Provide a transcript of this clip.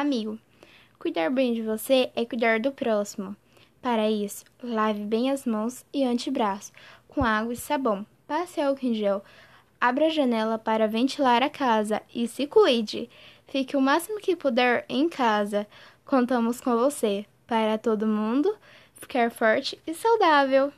amigo. Cuidar bem de você é cuidar do próximo. Para isso, lave bem as mãos e antebraço com água e sabão. Passe álcool em gel. Abra a janela para ventilar a casa e se cuide. Fique o máximo que puder em casa. Contamos com você para todo mundo ficar forte e saudável.